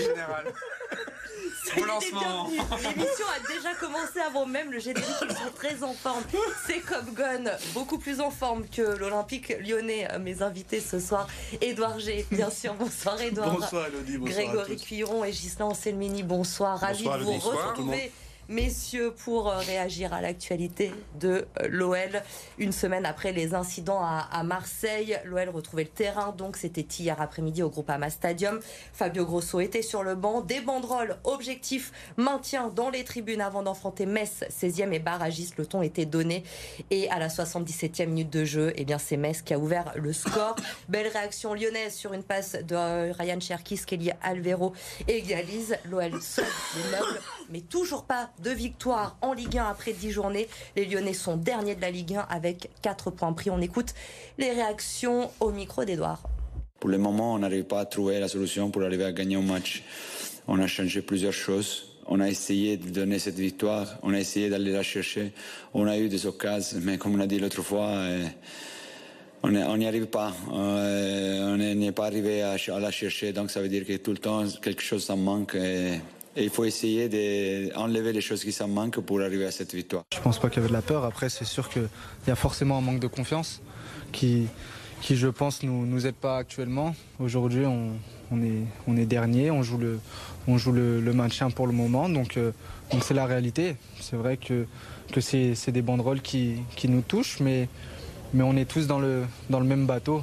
général. lancement. L'émission a déjà commencé avant même le générique. Ils sont très en forme. C'est comme Gon, beaucoup plus en forme que l'Olympique lyonnais. Mes invités ce soir, Édouard G, bien sûr. Bonsoir Édouard. Bonsoir Elodie. Bonsoir Grégory Cuiron et Gislain Anselmini. Bonsoir. Ravi de vous retrouver messieurs, pour euh, réagir à l'actualité de euh, l'OL. Une semaine après les incidents à, Marseille, l'OL retrouvait le terrain, donc c'était hier après-midi au Groupama Stadium. Fabio Grosso était sur le banc. Des banderoles, objectif, maintien dans les tribunes avant d'enfronter Metz, 16e et barragiste. Le ton était donné. Et à la 77e minute de jeu, eh bien, c'est Metz qui a ouvert le score. Belle réaction lyonnaise sur une passe de Ryan Cherkis, Kelly Alvero égalise. L'OL sauve les meubles, mais toujours pas deux victoires en Ligue 1 après 10 journées. Les Lyonnais sont derniers de la Ligue 1 avec 4 points pris. On écoute les réactions au micro d'Edouard. Pour le moment, on n'arrive pas à trouver la solution pour arriver à gagner un match. On a changé plusieurs choses. On a essayé de donner cette victoire. On a essayé d'aller la chercher. On a eu des occasions, mais comme on a dit l'autre fois, euh, on n'y arrive pas. Euh, on n'est pas arrivé à, la chercher. Donc ça veut dire que tout le temps, quelque chose en manque. Et il faut essayer d'enlever les choses qui s'en manquent pour arriver à cette victoire. Je pense pas qu'il y avait de la peur. Après, c'est sûr qu'il y a forcément un manque de confiance qui, qui je pense, nous, nous aide pas actuellement. Aujourd'hui, on, on, est, on est dernier, on joue le, on joue le, maintien pour le moment. Donc, euh, donc c'est la réalité. C'est vrai que, que c'est des banderoles qui, qui nous touchent, mais, mais on est tous dans le, dans le même bateau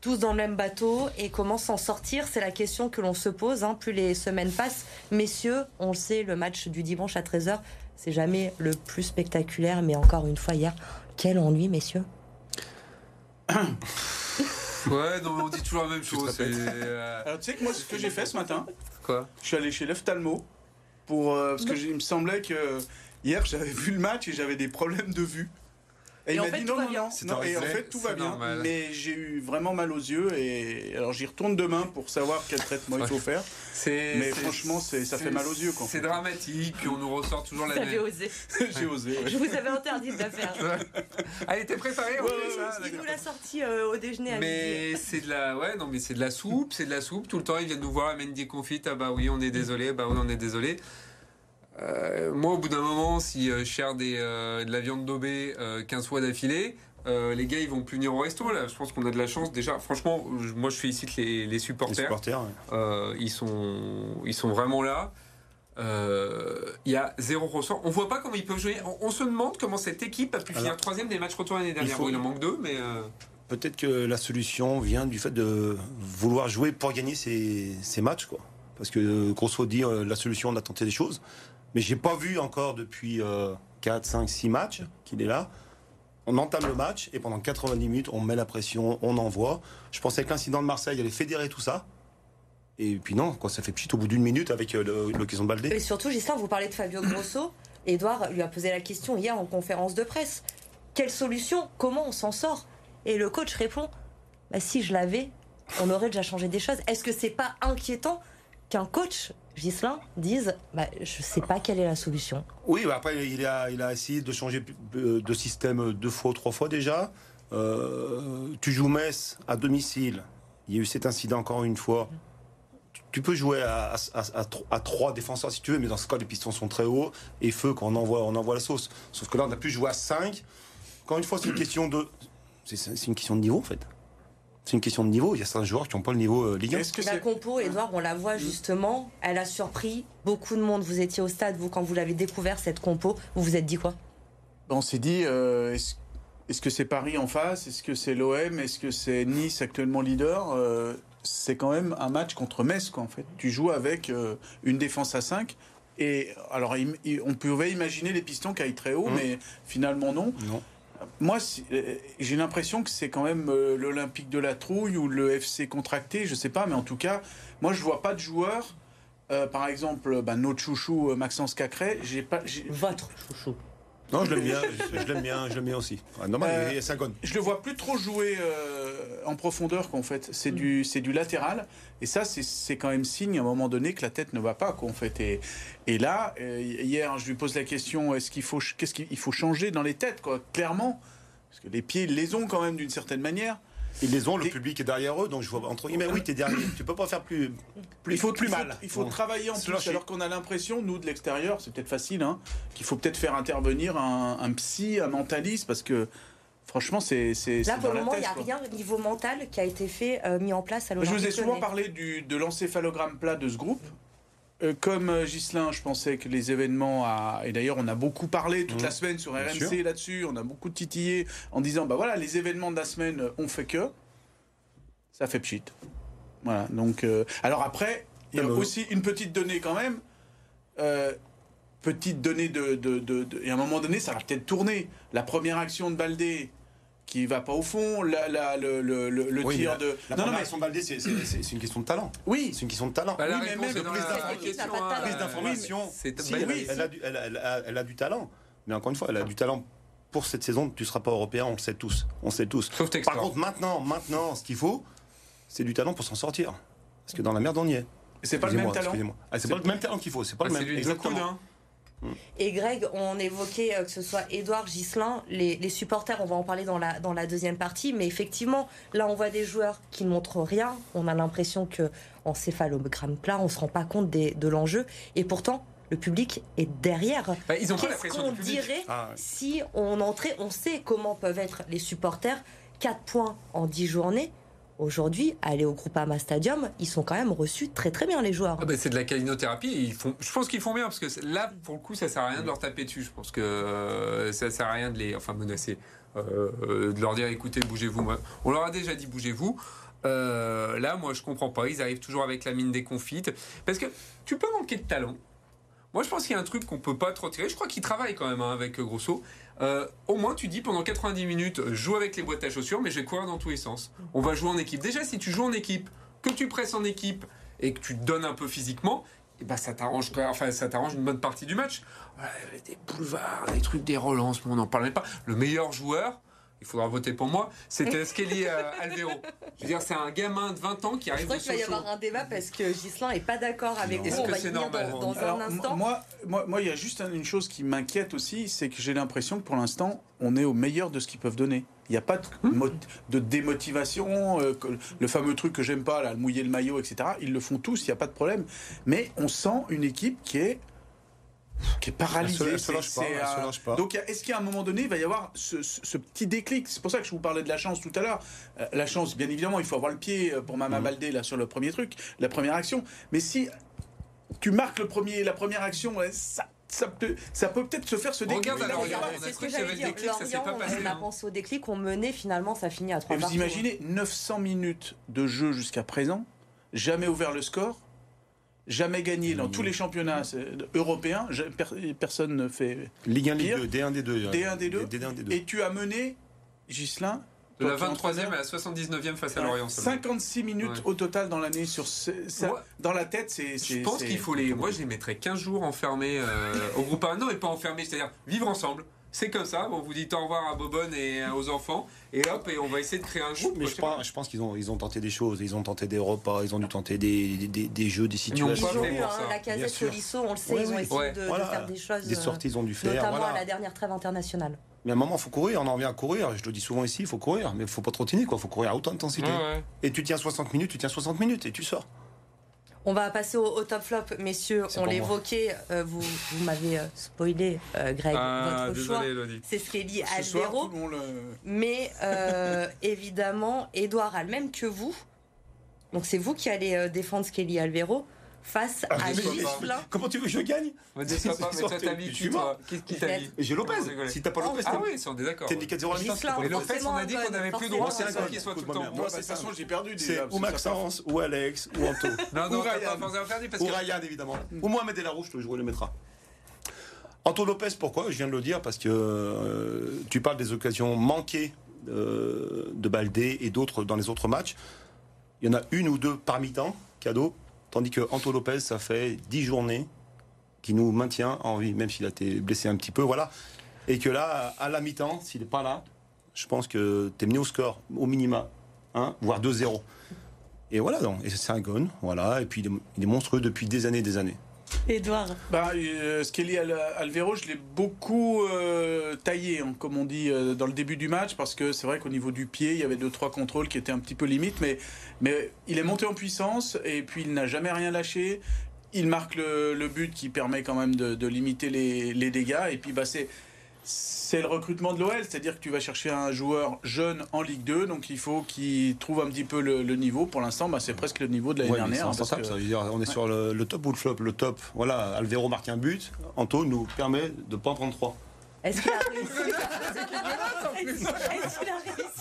tous dans le même bateau et comment s'en sortir C'est la question que l'on se pose. Hein. Plus les semaines passent, messieurs, on le sait, le match du dimanche à 13h, c'est jamais le plus spectaculaire, mais encore une fois hier, quel ennui, messieurs Ouais, non, on dit toujours la même chose. Euh, Alors, tu sais que moi, ce que j'ai fait ce matin, quoi? Je suis allé chez l'ophtalmo pour euh, parce que il me semblait que hier j'avais vu le match et j'avais des problèmes de vue. Et, il m'a dit non, non, non. Et en fait, tout va bien. Mais j'ai eu vraiment mal aux yeux. Et alors, j'y retourne demain pour savoir quel traitement il faut faire. Mais franchement, ça fait mal aux yeux. C'est dramatique. Puis on nous ressort toujours la même. Vous osé. j'ai osé. Je vous avais interdit de la faire. Elle était préparée. Il nous l'a sorti euh, au déjeuner à Mais c'est de la, ouais, non, mais c'est de la soupe, c'est de la soupe. Tout le temps, ils viennent nous voir, Mendy confite. Ah bah oui, on est désolé. Bah oui, on est désolé. Euh, moi, au bout d'un moment, si euh, je cherche euh, de la viande daubée 15 fois d'affilée, les gars, ils vont plus venir au resto. Là, je pense qu'on a de la chance déjà. Franchement, moi, je félicite les, les supporters. Les supporters, ils sont, ils sont vraiment là. Il y a zéro ressort. On voit pas comment ils peuvent jouer. On, se demande comment cette équipe a pu finir troisième des matchs retour l'année dernière. Il, il en manque deux, mais. Peut-être que la solution vient du fait de vouloir jouer pour gagner ces, ces matchs, quoi. Parce que, grosso dit, la solution, on a tenté des choses. Mais j'ai pas vu encore depuis 4, 5, 6 matchs qu'il est là. On entame le match et pendant 90 minutes, on met la pression, on envoie. Je pensais que l'incident de Marseille allait fédérer tout ça. Et puis non, quand ça fait pchit au bout d'une minute avec euh, l'occasion de Baldé. Et surtout, Gislain, vous parlez de Fabio Grosso. Edouard lui a posé la question hier en conférence de presse. Quelle solution? Comment on s'en sort? Et le coach répond bah, si je l'avais, on aurait déjà changé des choses. Est-ce que c'est pas inquiétant qu'un coach Gislain disent bah, je ne sais pas quelle est la solution. Oui, bah, après, il a, essayé de changer de système deux fois, trois fois déjà. Euh, tu joues Metz à domicile. Il y a eu cet incident encore une fois. Tu peux jouer à, à, trois défenseurs si tu veux, mais dans ce cas, les pistons sont très hauts et feu quand on envoie, on envoie la sauce. Sauf que là, on a pu jouer à 5. Encore une fois, c'est une question de. C'est une question de niveau en fait c'est une question de niveau. Il y a certains joueurs qui n'ont pas le niveau euh, Ligue 1. Que la compo, Edouard, on la voit mm. justement, elle a surpris beaucoup de monde. Vous étiez au stade, vous, quand vous l'avez découvert, cette compo, vous vous êtes dit quoi? On s'est dit, euh, est-ce que c'est Paris en face? Est-ce que c'est l'OM Est-ce que c'est Nice actuellement leader? Euh, C'est quand même un match contre Metz, quoi, en fait. Tu joues avec une défense à 5. Et alors, on pouvait imaginer les pistons qui aillent très haut, mm. mais finalement non. Non. Moi, euh, j'ai l'impression que c'est quand même euh, l'Olympique de la Trouille ou le FC contracté, je sais pas, mais en tout cas, moi, je vois pas de joueurs. Euh, par exemple, bah, notre chouchou Maxence Cacré, j'ai pas. Votre chouchou. Non, je l'aime bien, je, l'aime bien, je l'aime bien aussi. normal, il Je le vois plus trop jouer en profondeur qu'en fait. C'est du, c'est du latéral. Et ça, c'est quand même signe à un moment donné que la tête ne va pas qu'en fait. Et, et là, euh, hier, je lui pose la question est-ce qu'il faut, qu'est-ce qu'il faut changer dans les têtes, quoi, clairement, parce que les pieds, ils les ont quand même d'une certaine manière. Ils les ont, le public est derrière eux, donc je vois entre guillemets, oui, t'es derrière. Tu peux pas faire plus, plus il faut plus mal. Il faut, travailler en plus, alors qu'on a l'impression, nous de l'extérieur, c'est peut-être facile, hein, qu'il faut peut-être faire intervenir un, psy, un mentaliste, parce que Franchement, c'est. Là, pour le moment, il n'y a rien au niveau mental qui a été fait, euh, mis en place à Je vous ai souvent parlé du, de l'encéphalogramme plat de ce groupe. Euh, comme euh, Ghislain, je pensais que les événements, à... et d'ailleurs on a beaucoup parlé toute la mmh. semaine sur RMC là-dessus, on a beaucoup titillé en disant, bah voilà, les événements de la semaine ont fait que, ça fait pchit. Voilà, donc, alors après, il y a aussi une petite donnée quand même, petite donnée de, de, de, de, Et à un moment donné, ça va peut-être tourner. La première action de Baldé, qui va pas au fond, la, la, le, le, le tir de. La non, non, mais son Baldé, c'est une question de talent. Oui, c'est une question de talent. Bah, oui, mais même prise d'information. Elle, elle, a du talent, mais encore une fois, elle a du talent. Pour cette saison, tu ne seras pas européen, on le sait tous. On sait tous. Par contre, maintenant, maintenant, ce qu'il faut, c'est du talent pour s'en sortir. Parce que dans la merde, on y est. C'est pas le même talent. Ah, c'est pas le même talent qu'il faut. C'est pas le ah, même. Exactement. Et Greg, on évoquait euh, que ce soit Edouard, Gislin, les, supporters, on va en parler dans la, dans la deuxième partie, mais effectivement, là on voit des joueurs qui ne montrent rien, on a l'impression que en céphalogramme plat, on ne se rend pas compte de l'enjeu, et pourtant, le public est derrière. Bah, ils ont Qu'est-ce qu'on dirait ah, si on entrait, on sait comment peuvent être les supporters, 4 points en 10 journées, Aujourd'hui, aller au Groupama Stadium, ils sont quand même reçus très très bien les joueurs. Ah bah, c'est de la calinothérapie. Je pense qu'ils font bien parce que là, pour le coup, ça sert à rien de leur taper dessus. Je pense que euh, ça sert à rien de les, enfin menacer, euh, euh, de leur dire écoutez, bougez-vous. On leur a déjà dit bougez-vous. là, moi, je comprends pas. Ils arrivent toujours avec la mine des confites parce que tu peux manquer de talent. Moi, je pense qu'il y a un truc qu'on peut pas trop tirer. Je crois qu'ils travaillent quand même hein, avec Grosso. Euh, au moins tu dis pendant 90 minutes, euh, joue avec les boîtes à chaussures, mais je vais courir dans tous les sens. On va jouer en équipe. Déjà, si tu joues en équipe, que tu presses en équipe et que tu te donnes un peu physiquement, eh ben ça t'arrange enfin une bonne partie du match. des boulevards, des trucs, des relances, on n'en parle pas. Le meilleur joueur, il faudra voter pour moi, c'était Skelly euh, Alvero. Je veux dire, c'est un gamin de 20 ans qui arrive Je crois qu'il va y avoir un débat parce que Gislain n'est pas d'accord avec vous. Est-ce que c'est normal dans, un instant. Moi, moi, moi, il y a juste une chose qui m'inquiète aussi, c'est que j'ai l'impression que pour l'instant, on est au meilleur de ce qu'ils peuvent donner. Il n'y a pas de, de démotivation, euh, le fameux truc que j'aime pas, là, le mouiller le maillot, etc. Ils le font tous, il n'y a pas de problème. Mais on sent une équipe qui est qui est paralysé. Donc, est-ce qu'à un moment donné, il va y avoir ce, petit déclic? C'est pour ça que je vous parlais de la chance tout à l'heure. Euh, la chance, bien évidemment, il faut avoir le pied euh, pour Mama mm. Baldé là sur le premier truc, la première action. Mais si tu marques le premier, la première action, ça ça peut, ça peut peut-être se faire ce déclic. Regarde alors, c'est ce que j'avais dit. Déclic, ça s'est pas passé. On a hein. pensé au déclic, on menait finalement, ça finit à 3 Vous imaginez 900 minutes de jeu jusqu'à présent, jamais ouvert le score, jamais gagné dans tous les championnats européens. Personne ne fait. Ligue 1, Ligue 2, D1, D2. D1, D2. Et tu as mené, Gislain. De la 23e à la 79e face à Lorient. 56 minutes au total dans l'année. sur Dans la tête, c'est. Je pense qu'il faut les. Moi, je les mettrais 15 jours enfermés euh, au groupe 1. Non, et pas enfermés, c'est-à-dire vivre ensemble c'est comme ça. On vous dit au revoir à Bobonne et aux enfants. Et hop, et on va essayer de créer un groupe. Mais je, pense, je pense qu'ils ont, ils ont tenté des choses. Ils ont tenté des repas, ils ont dû tenter des, des, des jeux, des situations. Ils ont eu hein, la casette Solisso, on le sait, ils ont essayé de, faire des choses. Des sorties, ils ont dû faire. Notamment à la dernière trêve internationale. Mais à un moment, il faut courir. On en vient à courir. Je le dis souvent ici, il faut courir. Mais il faut pas trottiner, quoi. Il faut courir à haute intensité. Et tu tiens 60 minutes, tu tiens 60 minutes et tu sors. On va passer au, top flop, messieurs. On l'évoquait, euh, vous, vous m'avez euh, spoilé, euh, Greg, ah, votre choix. C'est Skelly Alvero. Mais évidemment, Edouard a le même que vous. Donc c'est vous qui allez défendre Skelly Alvero face ah, à Gislin. Comment tu veux que je gagne Ne déçois pas, mais toi t'as mis qui toi Qui t'a mis J'ai Lopez. Si t'as pas Lopez, Ah oui, on est d'accord. T'es mis 4-0 à la Et Lopez, on a dit qu'on avait plus droit à qu'il soit tout le temps. Moi, de toute façon, j'ai perdu. C'est ou Maxence, ou Alex, ou Anto. Non, non. Ou Ryan, évidemment. Ou Mohamed Rouge, je le mettra. Anto Lopez, pourquoi? Je viens de le dire parce que euh, tu parles des occasions manquées euh, de Baldé et d'autres dans les autres matchs. Il y en a une ou deux par mi-temps, cadeau. Tandis que Anto Lopez, ça fait 10 journées qui nous maintient en vie, même s'il a été blessé un petit peu. Voilà. Et que là, à la mi-temps, s'il n'est pas là, je pense que tu es mené au score, au minima, hein, voire 2-0. Et voilà, donc. Et c'est un gun, voilà. Et puis il est, monstrueux depuis des années des années. Edouard bah, euh, Skelly Alvero, je l'ai beaucoup euh, taillé, hein, comme on dit, euh, dans le début du match, parce que c'est vrai qu'au niveau du pied, il y avait deux trois contrôles qui étaient un petit peu limites, mais, mais il est monté en puissance et puis il n'a jamais rien lâché. Il marque le, but qui permet quand même de, limiter les, les, dégâts. Et puis bah, c'est c'est le recrutement de l'OL, c'est-à-dire que tu vas chercher un joueur jeune en Ligue 2, donc il faut qu'il trouve un petit peu le, niveau. Pour l'instant, bah, c'est presque le niveau de l'année dernière. ça veut dire on est sur le, top ou le flop? Le top, voilà, Alvero marque un but, Anto nous permet de ne pas en prendre trois. Est-ce qu'il a réussi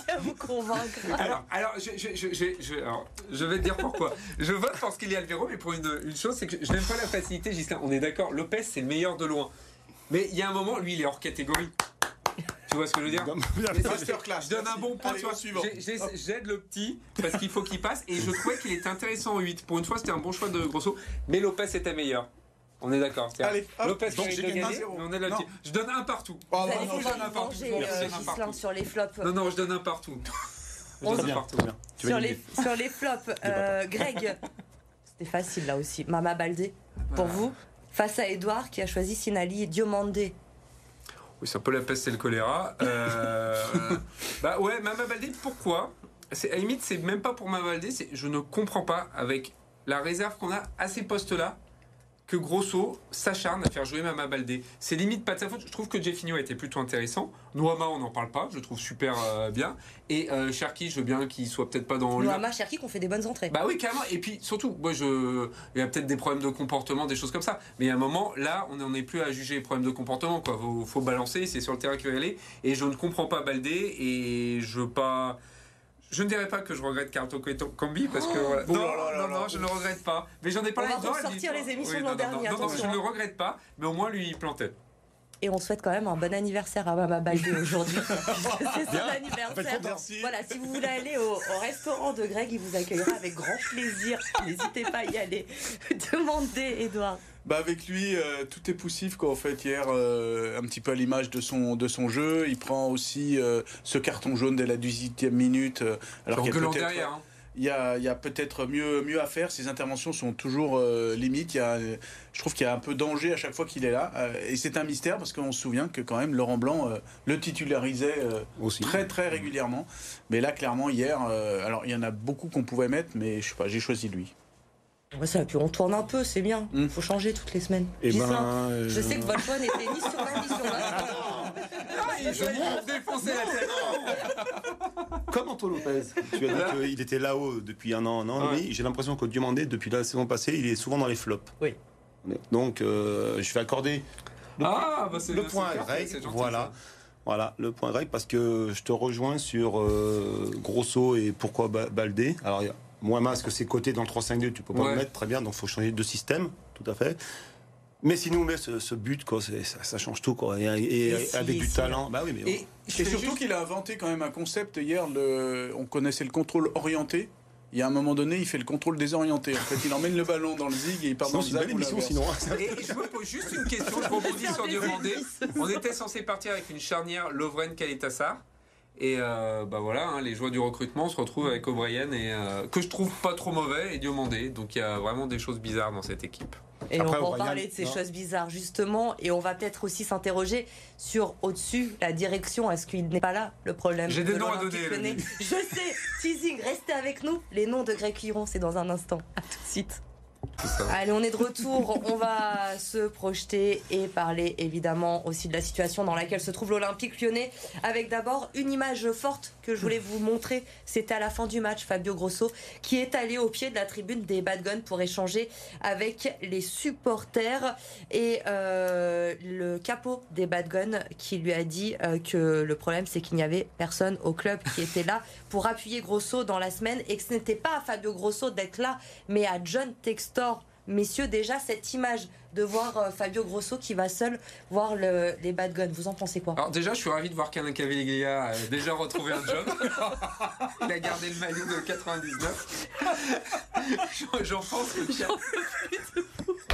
à vous convaincre? Alors, alors, je, vais te dire pourquoi. Je vote pour qu'il y a Alvero, mais pour une, chose, c'est que je n'aime pas la facilité, Gislain. On est d'accord, Lopez, c'est le meilleur de loin. Mais il y a un moment, lui, il est hors catégorie. Tu vois ce que je veux dire Je donne un bon point. J'aide le petit parce qu'il faut qu'il passe. Et je trouvais qu'il était intéressant en 8. Pour une fois, c'était un bon choix de Grosso. Mais Lopez était meilleur. On est d'accord. Allez, Lopez donc j'ai gagné. On est là je donne un partout. Oh, non, non, je donne un partout. Euh, sur les flops. Non, non, je donne un partout. Je donne un partout. Sur les, sur les flops, euh, Greg, c'était facile là aussi. Mama Baldé, pour vous face à Edouard qui a choisi Sinali et Diomandé. Oui, c'est un peu la peste et le choléra. Euh, bah ouais, Mama Baldé, pourquoi? À la limite, c'est même pas pour Mama Baldé, je ne comprends pas avec la réserve qu'on a à ces postes-là que Grosso s'acharne à faire jouer Mama Baldé. C'est limite pas de sa faute. Je trouve que Jeffinho a été plutôt intéressant. Noama, on n'en parle pas. Je trouve super euh, bien. Et euh, Cherki, je veux bien qu'il soit peut-être pas dans. Noama, Cherki, qu'on fait des bonnes entrées. Bah oui, carrément. Et puis surtout, moi, je, il y a peut-être des problèmes de comportement, des choses comme ça. Mais il a un moment, là, on n'en est plus à juger les problèmes de comportement. Quoi, faut, faut balancer. C'est sur le terrain qu'il va y aller. Et je ne comprends pas Baldé. Et je veux pas. Je ne dirais pas que je regrette Carto Combi parce que oh non, non, non, je ne le regrette pas. Mais j'en ai parlé. On va sortir les émissions de l'an dernier. Non, non, je ne le regrette pas, mais au moins lui il plantait. Et on souhaite quand même un bon anniversaire à Mama Baldé aujourd'hui. c'est son anniversaire. Merci. Voilà, si vous voulez aller au, restaurant de Greg, il vous accueillera avec grand plaisir. N'hésitez pas à y aller. Demandez, Edouard. Bah avec lui, euh, tout est poussif quoi. En fait, hier, euh, un petit peu à l'image de son de son jeu, il prend aussi euh, ce carton jaune dès la 18e minute. alors qu'il y a derrière. Hein. Il y a, y a peut-être mieux, mieux à faire. Ses interventions sont toujours limites. Il y a, je trouve qu'il y a un peu danger à chaque fois qu'il est là. et c'est un mystère parce qu'on se souvient que quand même Laurent Blanc le titularisait très très régulièrement. Mais là, clairement, hier, alors il y en a beaucoup qu'on pouvait mettre, mais je sais pas, j'ai choisi lui. Ouais, ça, puis on tourne un peu, c'est bien. Il hmm. faut changer toutes les semaines. Et eh ben, euh, Je sais que votre choix n'était ni sur l'un ni sur l'autre. je vais défoncer la tête. Comme Anto Lopez. Tu as dit qu'il était là-haut depuis un an, un an et J'ai l'impression que Diomandé, depuis la saison passée, il est souvent dans les flops. Oui. Donc, euh, je vais accorder le, ah, bah le point grec. Voilà. Voilà, le point grec, parce que je te rejoins sur euh, Grosso et pourquoi Baldé. Alors, moins masque, c'est côté dans le 3-5-2, tu peux pas le mettre très bien, donc il faut changer de système, tout à fait. Mais si nous met ce, but, quoi, ça, change tout, quoi. Et, avec du talent, bah oui, mais et, surtout qu'il a inventé quand même un concept hier. Le, on connaissait le contrôle orienté. Il y a un moment donné, il fait le contrôle désorienté. En fait, il emmène le ballon dans le zig et il part dans le zig. émission sinon. Et je me pose juste une question. Je rebondis sur demander. On était censé partir avec une charnière Lovren Kaletassar. Et euh, bah voilà, hein, les joies du recrutement se retrouvent avec O'Brien et euh, que je trouve pas trop mauvais et Diomandé. Donc il y a vraiment des choses bizarres dans cette équipe. Et on va parler de ces choses bizarres justement, et on va peut-être aussi s'interroger sur au-dessus la direction. Est-ce qu'il n'est pas là le problème J'ai des noms à donner. Je sais, teasing, restez avec nous. Les noms de Greg Liron, c'est dans un instant. À tout de suite. Allez, on est de retour. On va se projeter et parler évidemment aussi de la situation dans laquelle se trouve l'Olympique lyonnais. Avec d'abord une image forte que je voulais vous montrer. C'était à la fin du match, Fabio Grosso, qui est allé au pied de la tribune des Bad pour échanger avec les supporters et euh, le capot des Bad qui lui a dit euh, que le problème c'est qu'il n'y avait personne au club qui était là pour appuyer Grosso dans la semaine et que ce n'était pas à Fabio Grosso d'être là, mais à John Textor messieurs, déjà cette image de voir euh, Fabio Grosso qui va seul voir les Bad Guns, vous en pensez quoi? Alors déjà, je suis ravi de voir qu'Alain Caviglia a déjà retrouvé un job. Il a gardé le maillot de 99. J'en pense que...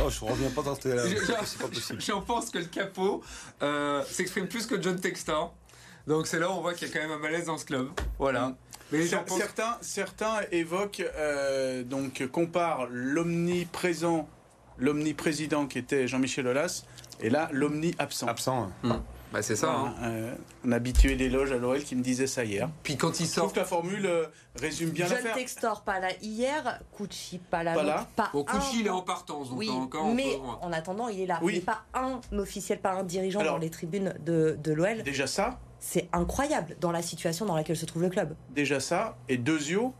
Oh, je reviens pas dans là. C'est pas possible. J'en pense que le capot euh, s'exprime plus que John Textor. Donc c'est là où on voit qu'il y a quand même un malaise dans ce club. Voilà. Mais certains, certains évoquent, euh, donc comparent l'omniprésent l'omniprésident qui était Jean-Michel Aulas, et là, l'omni-absent. Absent. Mmh. Bah c'est ça. Hein. Euh, on a habitué des loges à l'OL qui me disait ça hier. Puis quand il sort. Je trouve que la formule euh, résume bien John l'affaire. Textor pas là hier, Cucci pas là. Pas là. Pas bon, Cucci il est en partance, donc oui, encore. Mais en attendant, il est là. Oui. Il n'est pas un officiel, pas un dirigeant Alors, dans les tribunes de, de l'OL. Déjà ça. C'est incroyable dans la situation dans laquelle se trouve le club. Déjà ça. Et Dezio,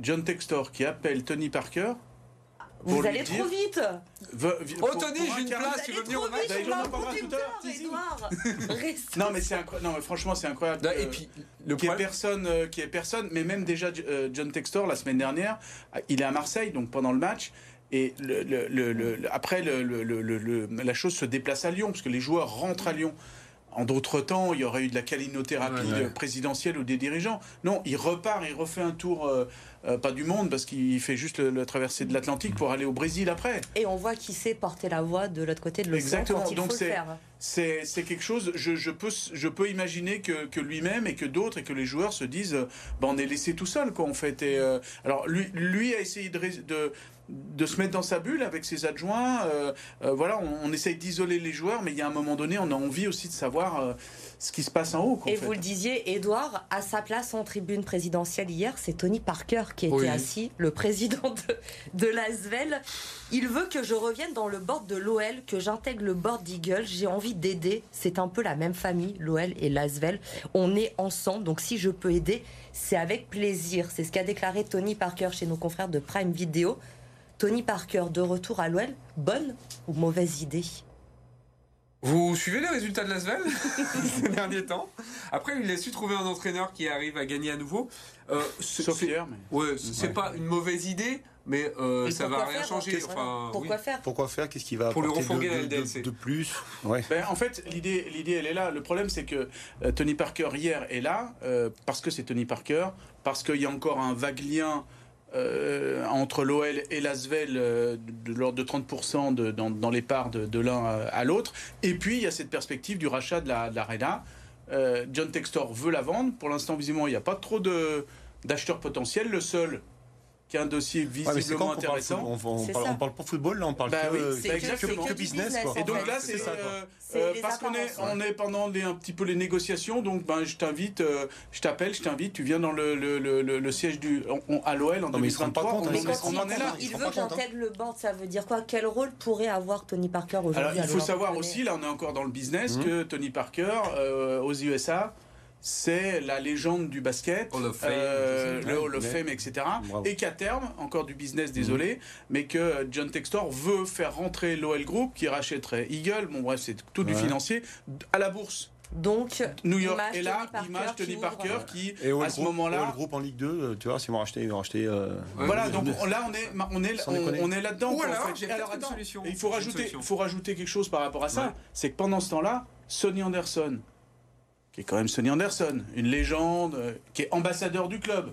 John Textor qui appelle Tony Parker vous allez trop vite Oh Tony, j'ai une place, tu veux venir au match non mais c'est non mais franchement c'est incroyable. et puis le qui est personne, euh, qui est personne, mais même déjà euh, John Textor la semaine dernière, il est à Marseille donc pendant le match. Et le, le, le, après, la chose se déplace à Lyon, parce que les joueurs rentrent à Lyon. En d'autres temps, il y aurait eu de la calinothérapie présidentielle ou des dirigeants. Non, il repart, il refait un tour euh, euh, pas du monde, parce qu'il fait juste la traversée de l'Atlantique pour aller au Brésil après. Et on voit qu'il sait porter la voix de l'autre côté de l'océan Exactement. quand il Donc faut le faire. C'est, c'est quelque chose, je, je, peux, je peux imaginer que, que lui-même et que d'autres et que les joueurs se disent, ben, on est laissé tout seul, quoi, en fait. Et, euh, alors, lui, lui a essayé de, de de se mettre dans sa bulle avec ses adjoints. Euh, euh, voilà, on, on essaye d'isoler les joueurs, mais il y a un moment donné, on a envie aussi de savoir euh, ce qui se passe en haut. Et vous le disiez, Edouard, à sa place en tribune présidentielle hier, c'est Tony Parker qui était assis, le président de, de l'Asvel. Il veut que je revienne dans le board de l'OL, que j'intègre le board d'Eagle. J'ai envie d'aider. C'est un peu la même famille, l'OL et l'Asvel. On est ensemble, donc si je peux aider, c'est avec plaisir. C'est ce qu'a déclaré Tony Parker chez nos confrères de Prime Video. Tony Parker de retour à l'OL, bonne ou mauvaise idée? Vous suivez les résultats de l'Asvel ces derniers temps? Après, il a su trouver un entraîneur qui arrive à gagner à nouveau. Euh, Sauf hier, mais... Ouais, c'est pas une mauvaise idée, mais euh, ça va rien changer. Enfin, pourquoi faire Pourquoi faire? Qu'est-ce qui va pour le de, de, de, plus? Ouais. ben, En fait, l'idée, l'idée, elle est là. Le problème, c'est que euh, Tony Parker hier est là euh, parce que c'est Tony Parker, parce qu'il y a encore un vague lien euh, entre l'OL et l'Asvel euh, de, l'ordre de 30% de, dans, dans, les parts de, de l'un à, l'autre. Et puis, il y a cette perspective du rachat de l'Arena. La, euh, John Textor veut la vendre. Pour l'instant, visiblement, il n'y a pas trop d'acheteurs potentiels. Le seul qui est un dossier visiblement intéressant. On, on, parle, on, parle, pas football, là, on parle bah que, oui, que, que, business. Quoi. Et donc là, c'est euh, euh, parce qu'on est, on est pendant les, un petit peu les négociations, donc ben, je t'invite, euh, je t'appelle, je t'invite, tu viens dans le, le, le, le siège du on, à l'OL en non, 2023. Pas compte, on, on, on en est là. Il veut que j'intègre le board, ça veut dire quoi? Quel rôle pourrait avoir Tony Parker aujourd'hui Alors il faut savoir aussi, là on est encore dans le business, mmh. que Tony Parker aux USA c'est la légende du basket, Hall of Fame, euh, le Hall of Fame, etc. Bravo. Et qu'à terme, encore du business, désolé, mmh. mais que John Textor veut faire rentrer l'OL Group qui rachèterait Eagle, bon bref, c'est tout du financier, à la bourse. Donc, New York est là, image Tony Parker qui, et à ce moment-là, le groupe en Ligue 2, euh, tu vois, s'ils vont racheter, ils vont racheter. Euh, voilà, donc là on est, on est, on, on est là-dedans. Ou alors, il faut rajouter, faut rajouter quelque chose par rapport à ça, ouais. c'est que pendant ce temps-là, Sonny Anderson, qui est quand même Sonny Anderson, une légende, euh, qui est ambassadeur du club.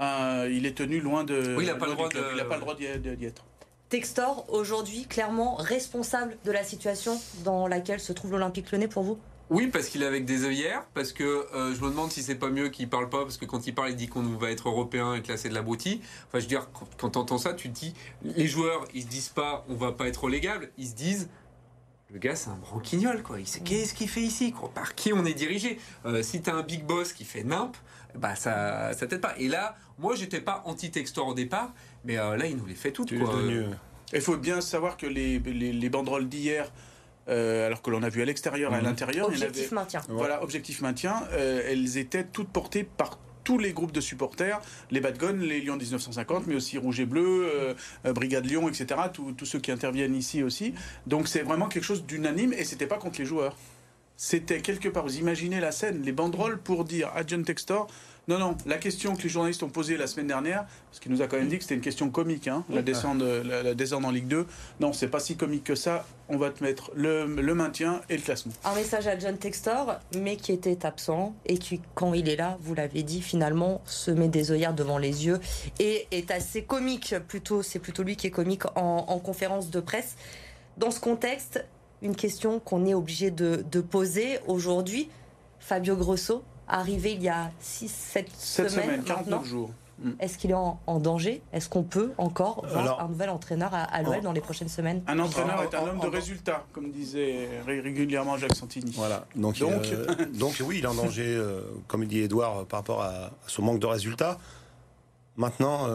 Euh, il est tenu loin de. Oui, il n'a pas, le droit d'y être. Textor, aujourd'hui, clairement responsable de la situation dans laquelle se trouve l'Olympique Lyonnais pour vous? Oui, parce qu'il est avec des œillères, parce que euh, je me demande si c'est pas mieux qu'il parle pas, parce que quand il parle, il dit qu'on va être européen et classé de l'abruti. Enfin, je veux dire, quand, quand tu entends ça, tu te dis, les joueurs, ils se disent pas, on va pas être relégable, ils se disent, le gars, c'est un branquignol, quoi. Il sait qu'est-ce qu'il fait ici, quoi? Par qui on est dirigé? Euh, Si t'as un big boss qui fait nimp, bah ça, ça t'aide pas. Et là, moi, j'étais pas anti-Textor au départ, mais euh, là, il nous les fait toutes, quoi. Il faut bien savoir que les, les, les banderoles d'hier. Euh, alors que l'on a vu à l'extérieur et à mhm. l'intérieur. Objectif avait, maintien. Voilà, objectif maintien. Euh, elles étaient toutes portées par tous les groupes de supporters, les Bad Guns, les Lions 1950, mais aussi Rouge et Bleu, euh, euh, Brigade Lyon, etc. Tous ceux qui interviennent ici aussi. Donc c'est vraiment quelque chose d'unanime et c'était pas contre les joueurs. C'était quelque part, vous imaginez la scène, les banderoles pour dire à John Textor, non, non, la question que les journalistes ont posée la semaine dernière, parce qu'il nous a quand même dit que c'était une question comique, hein, la, descente, la, la, descente en Ligue 2. Non, c'est pas si comique que ça. On va te mettre le, le, maintien et le classement. Un message à John Textor, mais qui était absent et qui, quand il est là, vous l'avez dit, finalement se met des œillères devant les yeux et est assez comique. Plutôt, c'est plutôt lui qui est comique en, en conférence de presse. Dans ce contexte, une question qu'on est obligé de, de poser aujourd'hui. Fabio Grosso, arrivé il y a 6-7 semaines, semaines, 49 jours. mm. est-ce qu'il est en, danger? Est-ce qu'on peut encore voir un nouvel entraîneur à, l'OL dans les prochaines semaines? Un entraîneur est un homme de résultats, comme disait régulièrement Jacques Santini. Voilà. Donc, donc, donc oui, il est en danger, comme dit Edouard, par rapport à, son manque de résultats. Maintenant,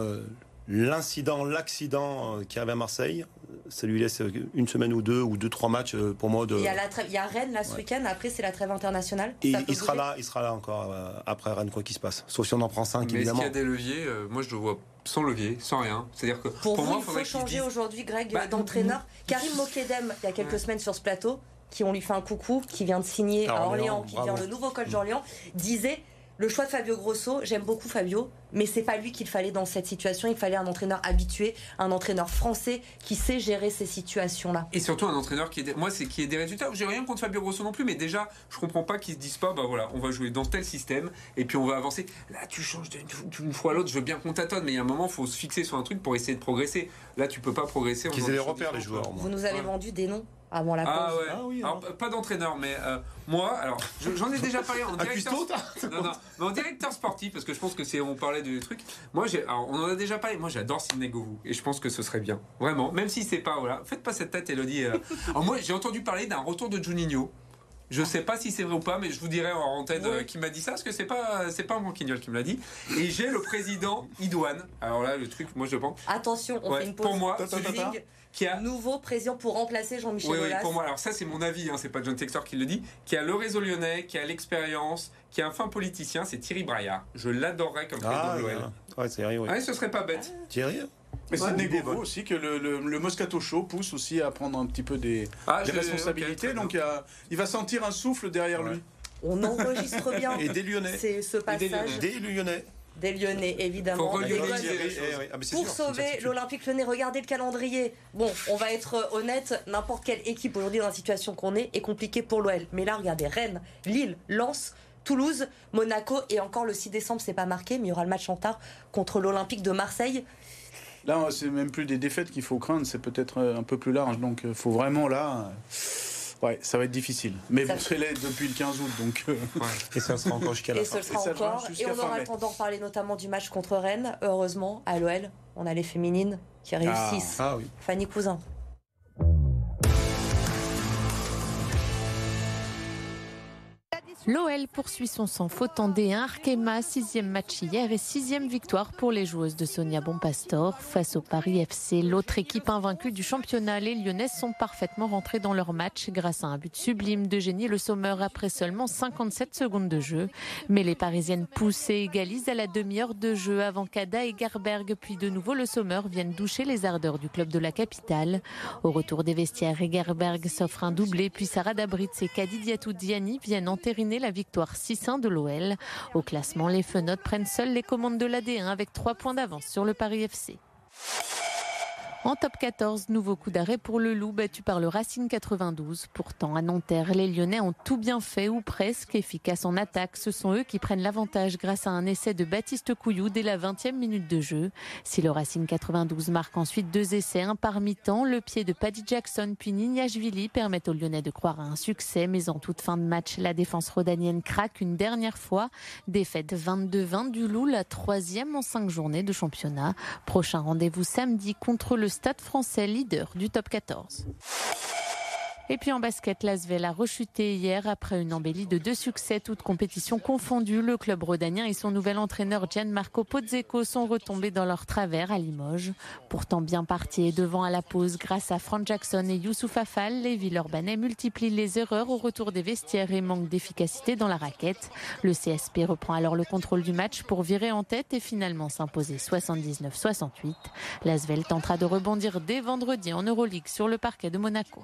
l'incident, l'accident qui arrive à Marseille, ça lui laisse une semaine ou deux ou deux trois matchs euh, pour moi de. Il y a, la il y a Rennes là ce week-end. Après c'est la trêve internationale. Et il sera là, il sera là encore euh, après Rennes quoi qu'il se passe. Sauf si on en prend cinq Mais évidemment. Est-ce qu'il y a des leviers euh, Moi je le vois sans levier, sans rien. C'est-à-dire que pour, moi, il faut changer aujourd'hui, Greg, bah, d'entraîneur. Karim Mokedem, il y a quelques semaines sur ce plateau, qui ont lui fait un coucou, qui vient de signer à, Orléans, qui devient le nouveau coach d'Orléans, disait le choix de Fabio Grosso, j'aime beaucoup Fabio, mais c'est pas lui qu'il fallait dans cette situation. Il fallait un entraîneur habitué, un entraîneur français qui sait gérer ces situations-là. Et surtout un entraîneur qui est, moi, c'est qui est des résultats. J'ai rien contre Fabio Grosso non plus, mais déjà, je comprends pas qu'ils se disent pas, bah voilà, on va jouer dans tel système et puis on va avancer. Là, tu changes d'une fois à l'autre. Je veux bien qu'on tâtonne, mais il y a un moment, il faut se fixer sur un truc pour essayer de progresser. Là, tu peux pas progresser. Qu'ils aient les repères, les joueurs. Vous nous avez vendu des noms avant la ah pause. Ah ouais. alors, pas d'entraîneur, mais euh, moi, alors j'en ai déjà parlé en directeur. non, non, mais en directeur sportif, parce que je pense que c'est on parlait de trucs. Moi, j'ai, on en a déjà parlé. Moi, j'adore Sidney Govou et je pense que ce serait bien, vraiment. Même si c'est pas voilà, faites pas cette tête, Elodie. Euh. Alors moi, j'ai entendu parler d'un retour de Juninho. Je sais pas si c'est vrai ou pas, mais je vous dirai en tête euh, qui m'a dit ça, parce que c'est pas c'est pas un Branquignol qui me l'a dit. Et j'ai le président Idouane. Alors là, le truc, moi je pense. Attention, on fait une pause. Pour moi, qui a nouveau président pour remplacer Jean-Michel oui, oui, pour moi, alors ça c'est mon avis, hein, c'est pas John Textor qui le dit, qui a le réseau lyonnais, qui a l'expérience, qui est un fin politicien, c'est Thierry Braillard. Je l'adorerais comme président de l'OL. Ouais, Thierry, oui. Ouais, ce serait pas bête. Thierry mais c'est négo aussi que le, le, Moscato Show pousse aussi à prendre un petit peu des, ah, responsabilités. donc il, va sentir un souffle derrière lui. On enregistre bien. Et des Lyonnais. C'est ce passage. Des Lyonnais des Lyonnais, évidemment. Ah, pour sauver l'Olympique Lyonnais, regardez le calendrier. Bon, on va être honnête, n'importe quelle équipe aujourd'hui dans la situation qu'on est est compliquée pour l'OL. Mais là, regardez, Rennes, Lille, Lens, Toulouse, Monaco et encore le 6 décembre, c'est pas marqué, mais il y aura le match en tard contre l'Olympique de Marseille. Là, c'est même plus des défaites qu'il faut craindre, c'est peut-être un peu plus large. Donc, il faut vraiment là. Ouais, ça va être difficile. Mais vous serez là depuis le 15 août, donc. Euh, et ça sera encore jusqu'à la et fin. Ce sera encore. Et on aura le temps d'en reparler notamment du match contre Rennes. Heureusement, à l'OL, on a les féminines qui réussissent. Ah, ah oui. Fanny Cousin. L'OL poursuit son sang faute en D1. Arkema, sixième match hier et sixième victoire pour les joueuses de Sonia Bonpastor face au Paris FC. L'autre équipe invaincue du championnat, les Lyonnaises sont parfaitement rentrées dans leur match grâce à un but sublime de Génie Le Sommer après seulement 57 secondes de jeu. Mais les Parisiennes poussent et égalisent à la demi-heure de jeu avant qu'Ada et Garberg puis de nouveau Le Sommer viennent doucher les ardeurs du club de la capitale. Au retour des vestiaires, Gerberg s'offre un doublé puis Sarah Dabritz et Kadi Diatou-Diani viennent entériner la victoire 6-1 de l'OL. Au classement, les Fenotes prennent seuls les commandes de l'AD1 avec 3 points d'avance sur le Paris FC. En top 14, nouveau coup d'arrêt pour le Loup battu par le Racing 92. Pourtant, à Nanterre, les Lyonnais ont tout bien fait ou presque efficaces en attaque. Ce sont eux qui prennent l'avantage grâce à un essai de Baptiste Couillou dès la 20e minute de jeu. Si le Racing 92 marque ensuite deux essais, un par mi-temps, le pied de Paddy Jackson puis Nignashvili permettent aux Lyonnais de croire à un succès. Mais en toute fin de match, la défense rodanienne craque une dernière fois. Défaite 22-20 du Loup, la troisième en cinq journées de championnat. Prochain rendez-vous samedi contre le Stade français leader du top 14. Et puis en basket, l'Asvel a rechuté hier après une embellie de deux succès, toutes compétitions confondues. Le club rodanien et son nouvel entraîneur Gianmarco Pozzeco sont retombés dans leur travers à Limoges. Pourtant bien partis et devant à la pause grâce à Frank Jackson et Youssouf Afal, les Villeurbanais multiplient les erreurs au retour des vestiaires et manquent d'efficacité dans la raquette. Le CSP reprend alors le contrôle du match pour virer en tête et finalement s'imposer 79-68. L'Asvel tentera de rebondir dès vendredi en Euroleague sur le parquet de Monaco.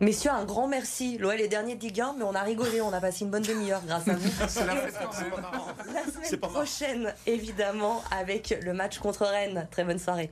Messieurs, un grand merci. L'OL est dernier de Ligue 1, mais on a rigolé, on a passé une bonne demi-heure grâce à vous. C'est la, la semaine prochaine, évidemment, avec le match contre Rennes. Très bonne soirée.